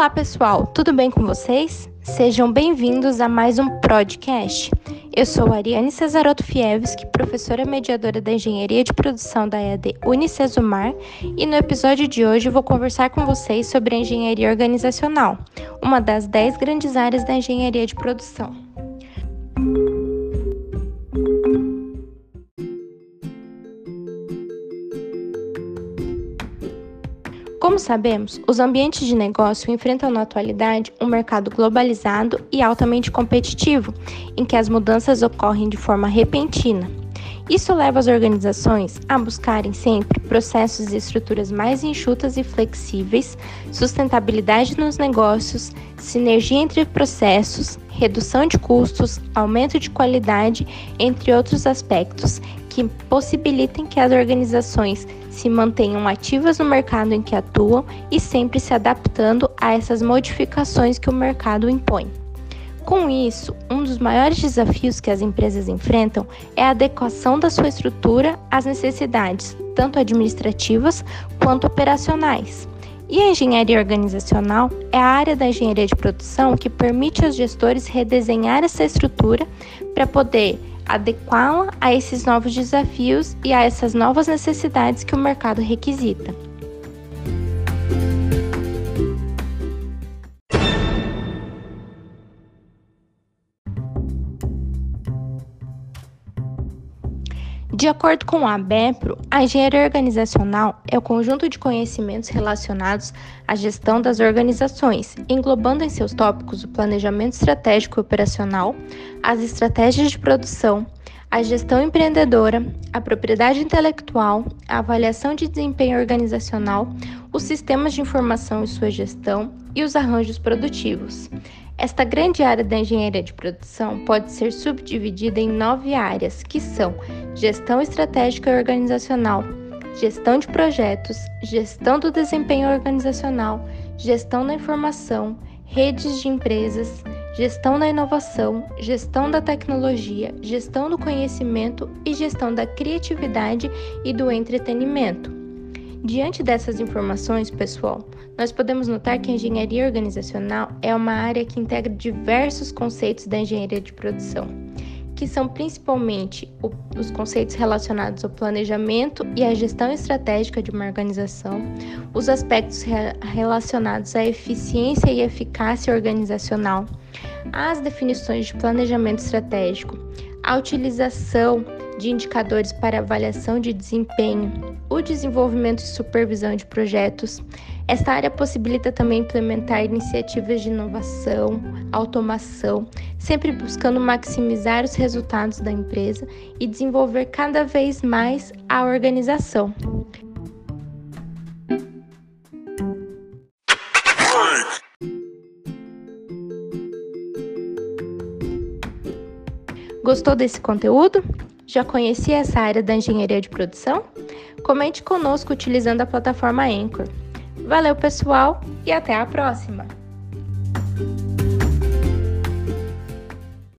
Olá, pessoal, tudo bem com vocês? Sejam bem-vindos a mais um podcast. Eu sou Ariane Cesaroto Fievski, professora mediadora da Engenharia de Produção da EAD Unicesumar, e no episódio de hoje vou conversar com vocês sobre a engenharia organizacional, uma das 10 grandes áreas da engenharia de produção. Como sabemos, os ambientes de negócio enfrentam na atualidade um mercado globalizado e altamente competitivo, em que as mudanças ocorrem de forma repentina. Isso leva as organizações a buscarem sempre processos e estruturas mais enxutas e flexíveis, sustentabilidade nos negócios, sinergia entre processos, redução de custos, aumento de qualidade, entre outros aspectos que possibilitem que as organizações se mantenham ativas no mercado em que atuam e sempre se adaptando a essas modificações que o mercado impõe. Com isso, um dos maiores desafios que as empresas enfrentam é a adequação da sua estrutura às necessidades, tanto administrativas quanto operacionais. E a engenharia organizacional é a área da engenharia de produção que permite aos gestores redesenhar essa estrutura para poder adequá-la a esses novos desafios e a essas novas necessidades que o mercado requisita. De acordo com a ABEPRO, a engenharia organizacional é o conjunto de conhecimentos relacionados à gestão das organizações, englobando em seus tópicos o planejamento estratégico e operacional, as estratégias de produção, a gestão empreendedora, a propriedade intelectual, a avaliação de desempenho organizacional, os sistemas de informação e sua gestão e os arranjos produtivos. Esta grande área da engenharia de produção pode ser subdividida em nove áreas, que são gestão estratégica e organizacional, gestão de projetos, gestão do desempenho organizacional, gestão da informação, redes de empresas, gestão da inovação, gestão da tecnologia, gestão do conhecimento e gestão da criatividade e do entretenimento. Diante dessas informações, pessoal, nós podemos notar que a engenharia organizacional é uma área que integra diversos conceitos da engenharia de produção, que são principalmente os conceitos relacionados ao planejamento e à gestão estratégica de uma organização, os aspectos re, relacionados à eficiência e eficácia organizacional, as definições de planejamento estratégico, a utilização de indicadores para avaliação de desempenho, o desenvolvimento e supervisão de projetos. Esta área possibilita também implementar iniciativas de inovação, automação, sempre buscando maximizar os resultados da empresa e desenvolver cada vez mais a organização. Gostou desse conteúdo? Já conhecia essa área da engenharia de produção? Comente conosco utilizando a plataforma Anchor. Valeu, pessoal, e até a próxima!